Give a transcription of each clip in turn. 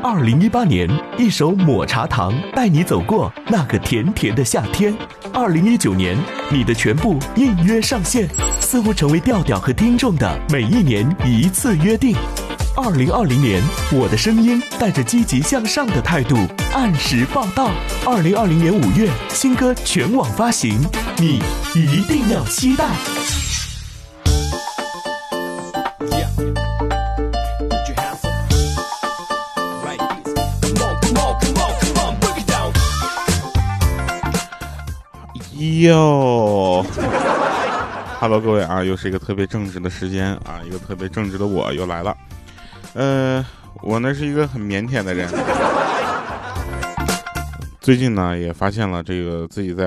二零一八年，一首抹茶糖带你走过那个甜甜的夏天。二零一九年，你的全部应约上线，似乎成为调调和听众的每一年一次约定。二零二零年，我的声音带着积极向上的态度按时报道。二零二零年五月，新歌全网发行，你一定要期待。哟，Hello，各位啊，又是一个特别正直的时间啊，一个特别正直的我又来了。呃，我呢是一个很腼腆的人，最近呢也发现了这个自己在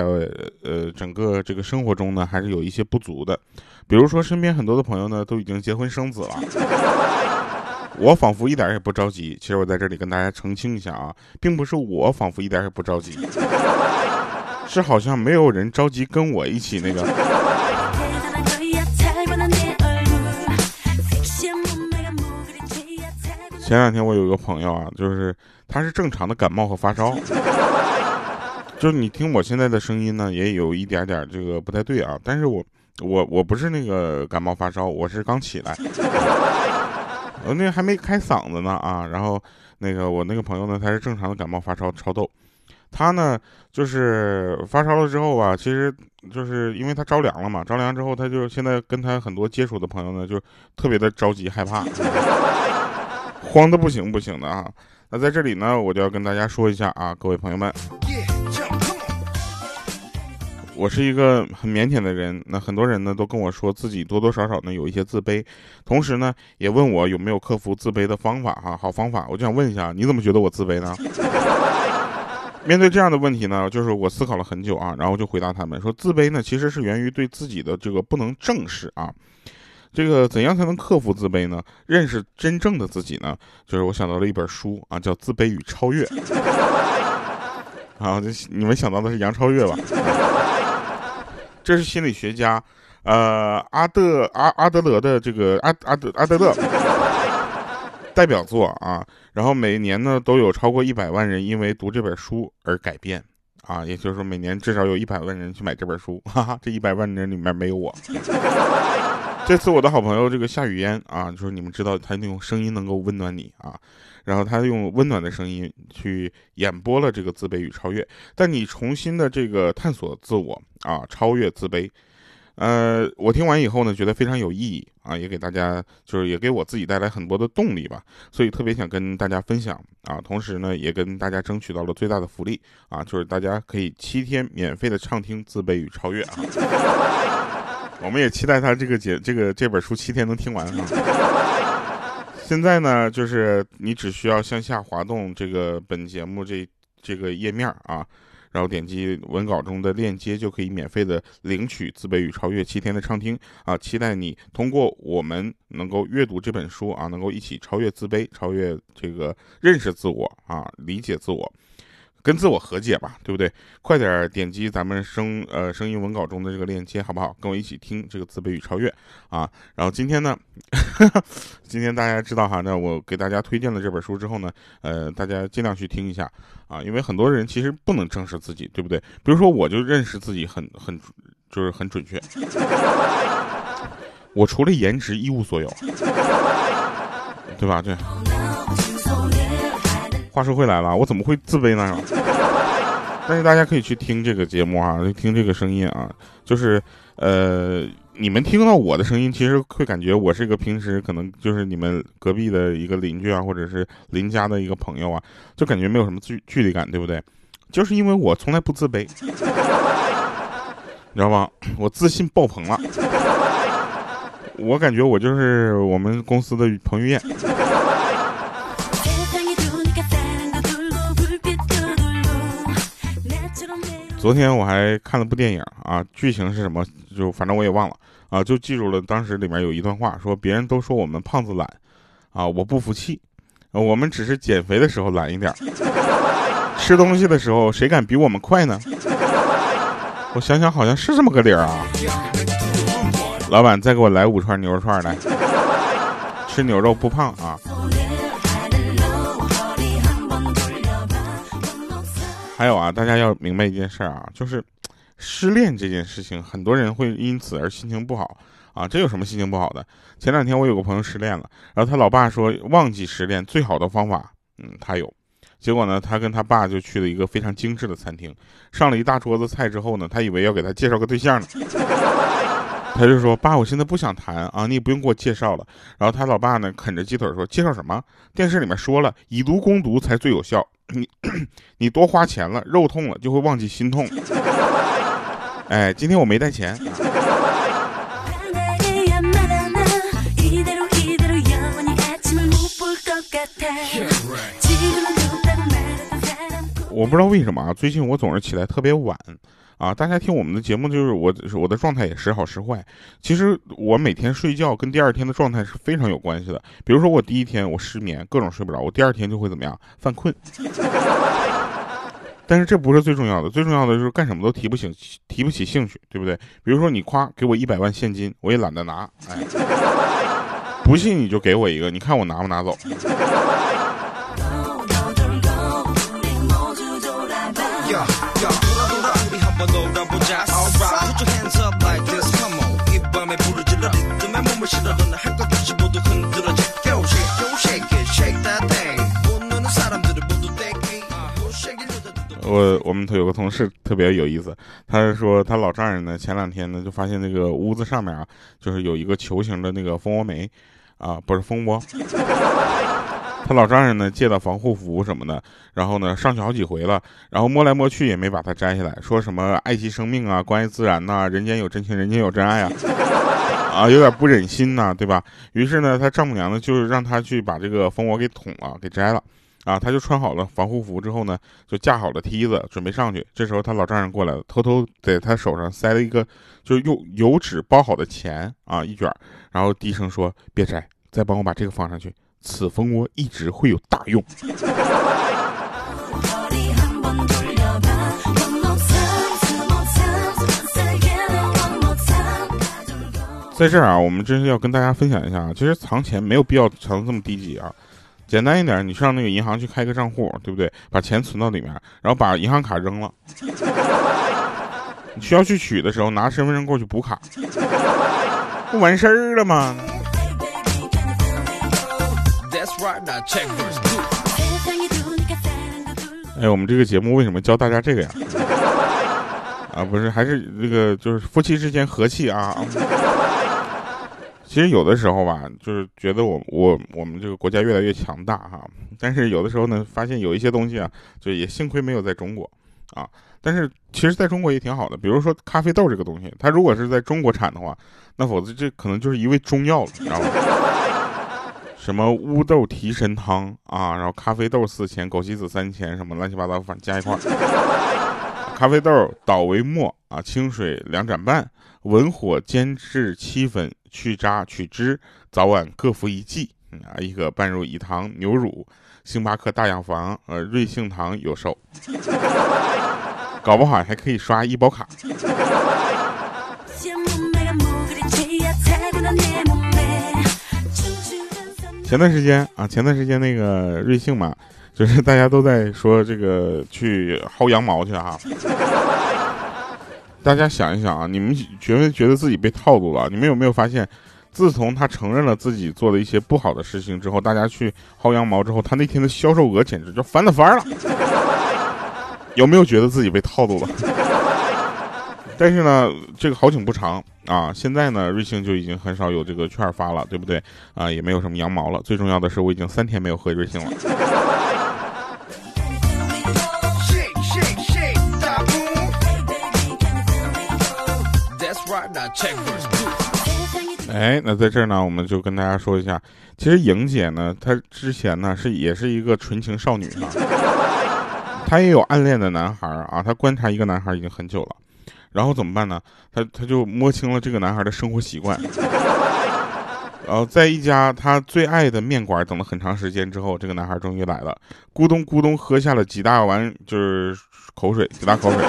呃整个这个生活中呢还是有一些不足的，比如说身边很多的朋友呢都已经结婚生子了，我仿佛一点也不着急。其实我在这里跟大家澄清一下啊，并不是我仿佛一点也不着急。是好像没有人着急跟我一起那个。前两天我有一个朋友啊，就是他是正常的感冒和发烧，就是你听我现在的声音呢，也有一点点这个不太对啊。但是我我我不是那个感冒发烧，我是刚起来，我那还没开嗓子呢啊。然后那个我那个朋友呢，他是正常的感冒发烧超痘。他呢，就是发烧了之后吧，其实就是因为他着凉了嘛，着凉之后，他就现在跟他很多接触的朋友呢，就特别的着急害怕，慌的不行不行的啊。那在这里呢，我就要跟大家说一下啊，各位朋友们，我是一个很腼腆的人，那很多人呢都跟我说自己多多少少呢有一些自卑，同时呢也问我有没有克服自卑的方法哈，好方法，我就想问一下，你怎么觉得我自卑呢？面对这样的问题呢，就是我思考了很久啊，然后就回答他们说，自卑呢其实是源于对自己的这个不能正视啊。这个怎样才能克服自卑呢？认识真正的自己呢？就是我想到了一本书啊，叫《自卑与超越》。啊，这你们想到的是杨超越吧？这是心理学家，呃，阿德阿阿德勒的这个阿阿德阿德勒。代表作啊，然后每年呢都有超过一百万人因为读这本书而改变啊，也就是说每年至少有一百万人去买这本书，哈哈，这一百万人里面没有我。这次我的好朋友这个夏雨嫣啊，就是你们知道他那种声音能够温暖你啊，然后他用温暖的声音去演播了这个自卑与超越，但你重新的这个探索自我啊，超越自卑。呃，我听完以后呢，觉得非常有意义啊，也给大家就是也给我自己带来很多的动力吧，所以特别想跟大家分享啊，同时呢，也跟大家争取到了最大的福利啊，就是大家可以七天免费的畅听《自卑与超越》啊，我们也期待他这个节这个这本书七天能听完啊。现在呢，就是你只需要向下滑动这个本节目这这个页面啊。然后点击文稿中的链接，就可以免费的领取《自卑与超越》七天的畅听啊！期待你通过我们能够阅读这本书啊，能够一起超越自卑，超越这个认识自我啊，理解自我。跟自我和解吧，对不对？快点点击咱们声呃声音文稿中的这个链接，好不好？跟我一起听这个自卑与超越啊！然后今天呢，今天大家知道哈，那我给大家推荐了这本书之后呢，呃，大家尽量去听一下啊，因为很多人其实不能正视自己，对不对？比如说我就认识自己很很就是很准确，我除了颜值一无所有，对吧？对。话说回来了，我怎么会自卑呢？但是大家可以去听这个节目啊，听这个声音啊，就是呃，你们听到我的声音，其实会感觉我是一个平时可能就是你们隔壁的一个邻居啊，或者是邻家的一个朋友啊，就感觉没有什么距距离感，对不对？就是因为我从来不自卑，你知道吗？我自信爆棚了，我感觉我就是我们公司的彭于晏。昨天我还看了部电影啊，剧情是什么？就反正我也忘了啊，就记住了当时里面有一段话，说别人都说我们胖子懒，啊，我不服气，我们只是减肥的时候懒一点，吃东西的时候谁敢比我们快呢？我想想好像是这么个理儿啊。老板再给我来五串牛肉串来，吃牛肉不胖啊。还有啊，大家要明白一件事啊，就是失恋这件事情，很多人会因此而心情不好啊。这有什么心情不好的？前两天我有个朋友失恋了，然后他老爸说忘记失恋最好的方法，嗯，他有。结果呢，他跟他爸就去了一个非常精致的餐厅，上了一大桌子菜之后呢，他以为要给他介绍个对象呢，他就说：“爸，我现在不想谈啊，你也不用给我介绍了。”然后他老爸呢，啃着鸡腿说：“介绍什么？电视里面说了，以毒攻毒才最有效。你 你多花钱了，肉痛了就会忘记心痛。哎，今天我没带钱。”我不知道为什么啊，最近我总是起来特别晚，啊，大家听我们的节目就是我我的状态也时好时坏。其实我每天睡觉跟第二天的状态是非常有关系的。比如说我第一天我失眠，各种睡不着，我第二天就会怎么样犯困。但是这不是最重要的，最重要的就是干什么都提不醒提不起兴趣，对不对？比如说你夸给我一百万现金，我也懒得拿。哎，不信你就给我一个，你看我拿不拿走。我我们有个同事特别有意思，他说他老丈人呢，前两天呢就发现那个屋子上面啊，就是有一个球形的那个蜂窝煤，啊，不是蜂窝。他老丈人呢借的防护服什么的，然后呢上去好几回了，然后摸来摸去也没把它摘下来，说什么爱惜生命啊，关爱自然呐，人间有真情，人间有真爱啊，啊，有点不忍心呐，对吧？于是呢，他丈母娘呢就让他去把这个蜂窝给捅了，给摘了。啊，他就穿好了防护服之后呢，就架好了梯子，准备上去。这时候他老丈人过来了，偷偷在他手上塞了一个，就是用油纸包好的钱啊，一卷，然后低声说：“别摘，再帮我把这个放上去。此蜂窝一直会有大用。”在这儿啊，我们真是要跟大家分享一下啊，其实藏钱没有必要藏的这么低级啊。简单一点，你上那个银行去开个账户，对不对？把钱存到里面，然后把银行卡扔了。你 需要去取的时候，拿身份证过去补卡，不完事儿了吗？哎，我们这个节目为什么教大家这个呀？啊，不是，还是这个，就是夫妻之间和气啊。其实有的时候吧，就是觉得我我我们这个国家越来越强大哈，但是有的时候呢，发现有一些东西啊，就也幸亏没有在中国，啊，但是其实在中国也挺好的。比如说咖啡豆这个东西，它如果是在中国产的话，那否则这可能就是一味中药了，你知道吗？什么乌豆提神汤啊，然后咖啡豆四钱，枸杞子三钱，什么乱七八糟反正加一块儿，咖啡豆捣为末啊，清水两盏半，文火煎至七分。去渣取汁，早晚各服一剂啊！一个半入饴糖牛乳，星巴克大药房呃瑞幸堂有售，搞不好还可以刷医保卡。前段时间啊，前段时间那个瑞幸嘛，就是大家都在说这个去薅羊毛去哈啊。大家想一想啊，你们觉没觉得自己被套路了？你们有没有发现，自从他承认了自己做了一些不好的事情之后，大家去薅羊毛之后，他那天的销售额简直就翻了番了。有没有觉得自己被套路了？但是呢，这个好景不长啊，现在呢，瑞幸就已经很少有这个券发了，对不对？啊，也没有什么羊毛了。最重要的是，我已经三天没有喝瑞幸了。哎，那在这儿呢，我们就跟大家说一下，其实莹姐呢，她之前呢是也是一个纯情少女啊，她也有暗恋的男孩啊，她观察一个男孩已经很久了，然后怎么办呢？她她就摸清了这个男孩的生活习惯，然后在一家她最爱的面馆等了很长时间之后，这个男孩终于来了，咕咚咕咚喝下了几大碗就是口水，几大口水。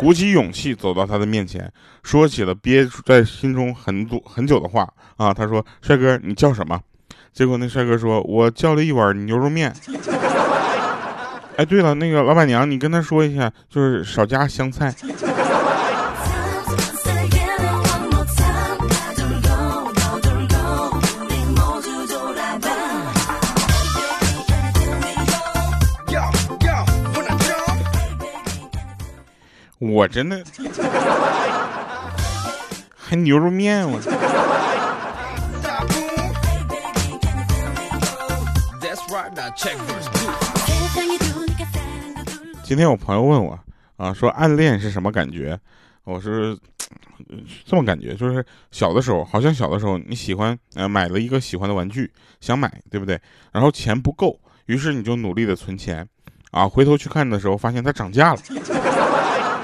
鼓起勇气走到他的面前，说起了憋在心中很多很久的话啊。他说：“帅哥，你叫什么？”结果那帅哥说：“我叫了一碗牛肉面。”哎，对了，那个老板娘，你跟他说一下，就是少加香菜。我真的还牛肉面我。今天我朋友问我啊，说暗恋是什么感觉？我是这么感觉，就是小的时候，好像小的时候你喜欢呃买了一个喜欢的玩具，想买对不对？然后钱不够，于是你就努力的存钱，啊，回头去看的时候发现它涨价了。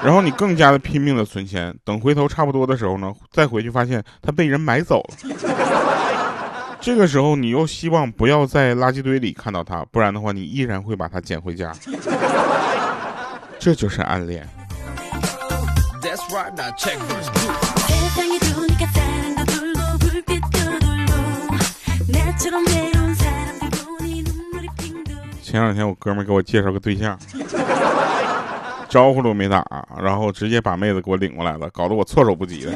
然后你更加的拼命的存钱，等回头差不多的时候呢，再回去发现它被人买走了。这个时候你又希望不要在垃圾堆里看到它，不然的话你依然会把它捡回家。这就是暗恋。前两天我哥们给我介绍个对象。招呼都没打，然后直接把妹子给我领过来了，搞得我措手不及的。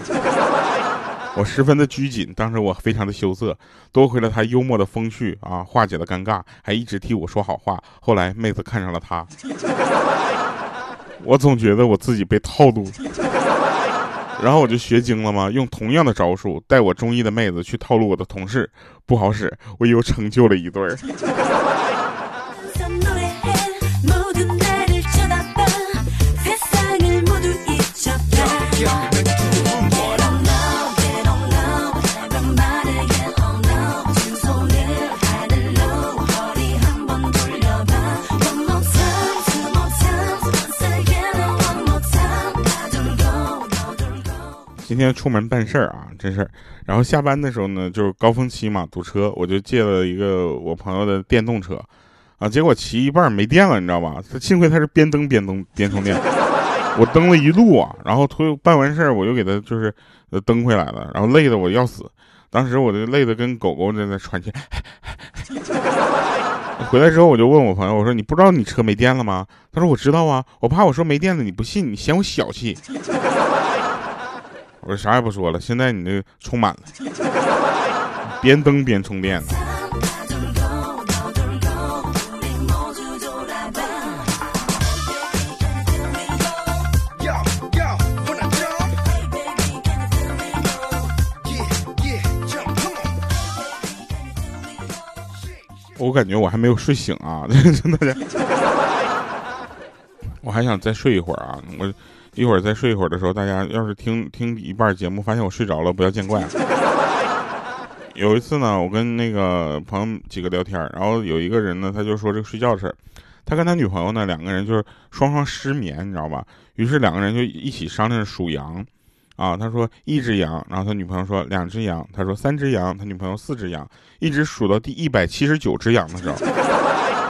我十分的拘谨，当时我非常的羞涩。多亏了他幽默的风趣啊，化解了尴尬，还一直替我说好话。后来妹子看上了他，我总觉得我自己被套路。然后我就学精了嘛，用同样的招数带我中意的妹子去套路我的同事，不好使，我又成就了一对儿。今天出门办事儿啊，真事儿。然后下班的时候呢，就是高峰期嘛，堵车，我就借了一个我朋友的电动车，啊，结果骑一半没电了，你知道吧？他幸亏他是边蹬边蹬边充电，我蹬了一路啊，然后推办完事儿，我又给他就是蹬回来了，然后累的我要死，当时我就累的跟狗狗在那喘气。回来之后我就问我朋友，我说你不知道你车没电了吗？他说我知道啊，我怕我说没电了你不信，你嫌我小气。我啥也不说了，现在你这充满了，边蹬边充电呢。我感觉我还没有睡醒啊，真的。我还想再睡一会儿啊，我。一会儿再睡一会儿的时候，大家要是听听一半节目，发现我睡着了，不要见怪。有一次呢，我跟那个朋友几个聊天，然后有一个人呢，他就说这个睡觉的事儿。他跟他女朋友呢，两个人就是双双失眠，你知道吧？于是两个人就一起商量数羊。啊，他说一只羊，然后他女朋友说两只羊，他说三只羊，他女朋友四只羊，一直数到第一百七十九只羊的时候，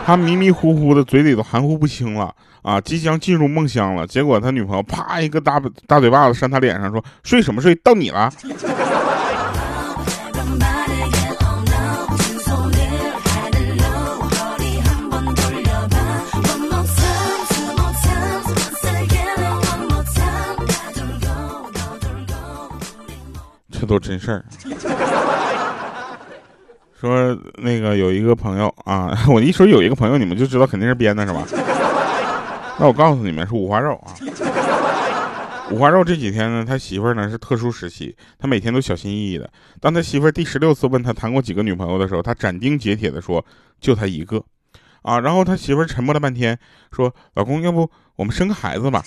他迷迷糊糊的，嘴里都含糊不清了。啊，即将进入梦乡了，结果他女朋友啪一个大大嘴巴子扇他脸上，说：“睡什么睡？到你了。”这都真事儿。说那个有一个朋友啊，我一说有一个朋友，你们就知道肯定是编的，是吧？那我告诉你们是五花肉啊，五花肉这几天呢，他媳妇儿呢是特殊时期，他每天都小心翼翼的。当他媳妇儿第十六次问他谈过几个女朋友的时候，他斩钉截铁的说就他一个，啊，然后他媳妇儿沉默了半天，说老公要不我们生个孩子吧？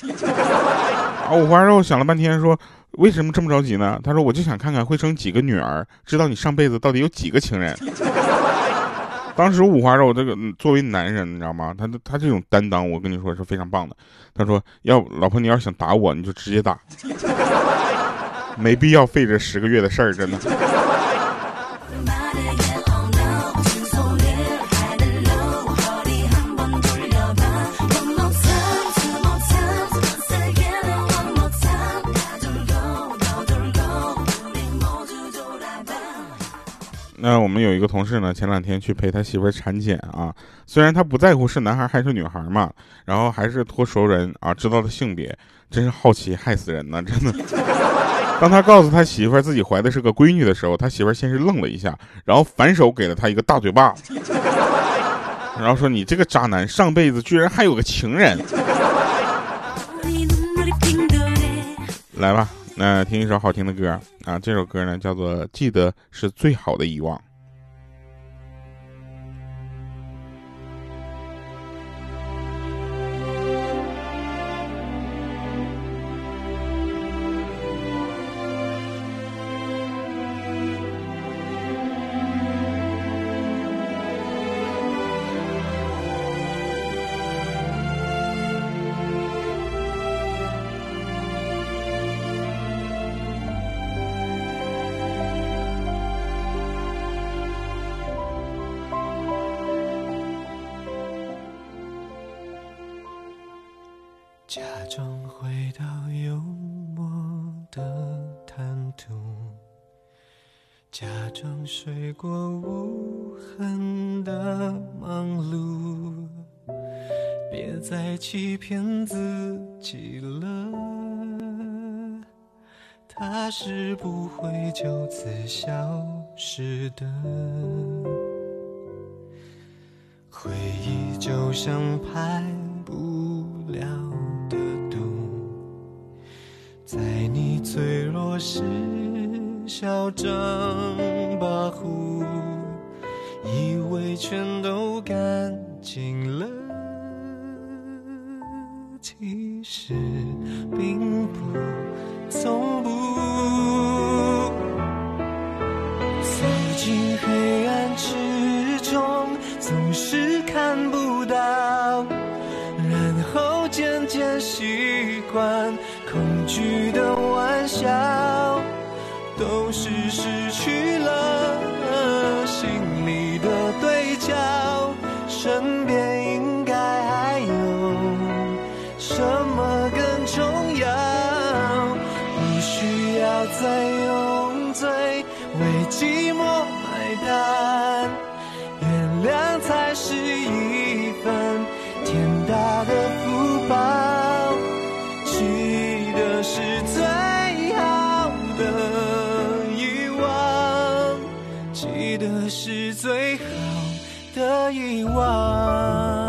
啊，五花肉想了半天说为什么这么着急呢？他说我就想看看会生几个女儿，知道你上辈子到底有几个情人。当时五花肉这个作为男人，你知道吗？他他这种担当，我跟你说是非常棒的。他说：“要老婆，你要想打我，你就直接打，没必要费这十个月的事儿，真的。”们。们有一个同事呢，前两天去陪他媳妇儿产检啊，虽然他不在乎是男孩还是女孩嘛，然后还是托熟人啊知道了性别，真是好奇害死人呢，真的。当他告诉他媳妇儿自己怀的是个闺女的时候，他媳妇儿先是愣了一下，然后反手给了他一个大嘴巴，然后说：“你这个渣男，上辈子居然还有个情人。”来吧，那听一首好听的歌啊！这首歌呢叫做《记得是最好的遗忘》。假装回到幽默的谈吐，假装睡过无痕的忙碌，别再欺骗自己了，他是不会就此消失的。回忆就像拍不了。在你脆弱时嚣张跋扈，以为全都干净了，其实并再用嘴为寂寞买单，原谅才是一份天大的福报。记得是最好的遗忘，记得是最好的遗忘。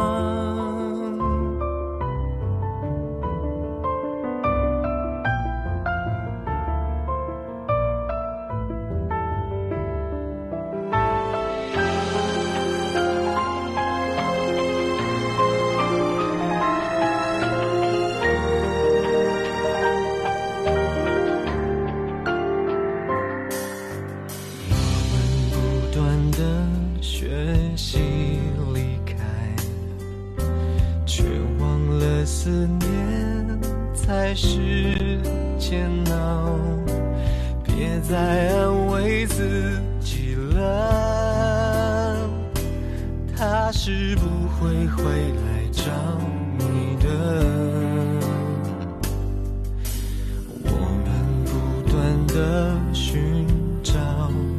的寻找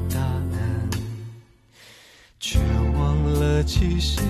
答案，却忘了其实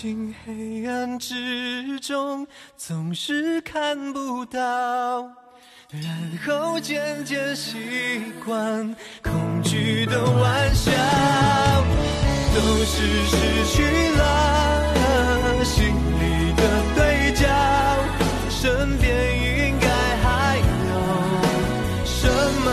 进黑暗之中，总是看不到，然后渐渐习惯恐惧的玩笑，都是失去了心里的对焦，身边应该还有什么